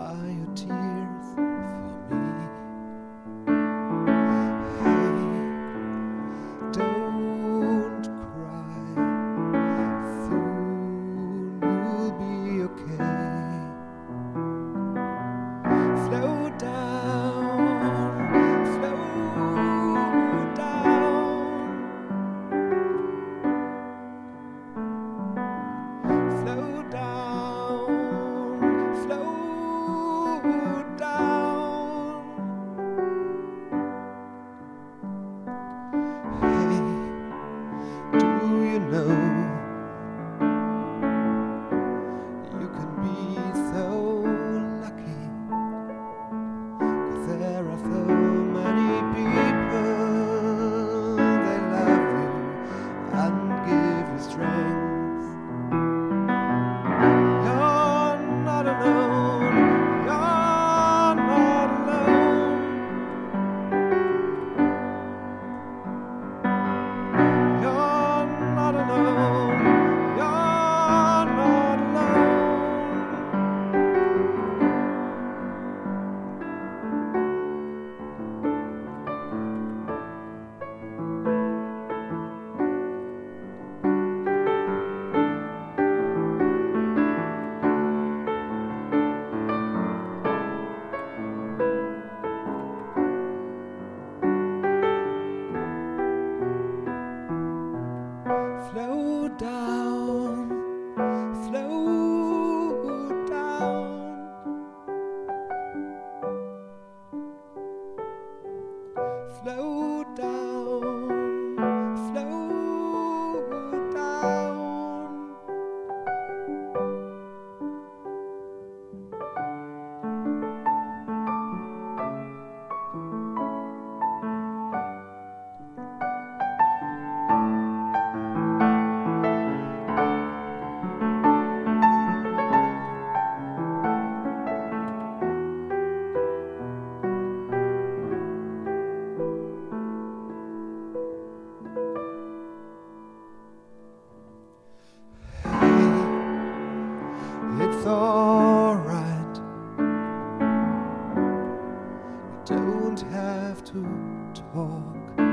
I. know. slow down. don't have to talk.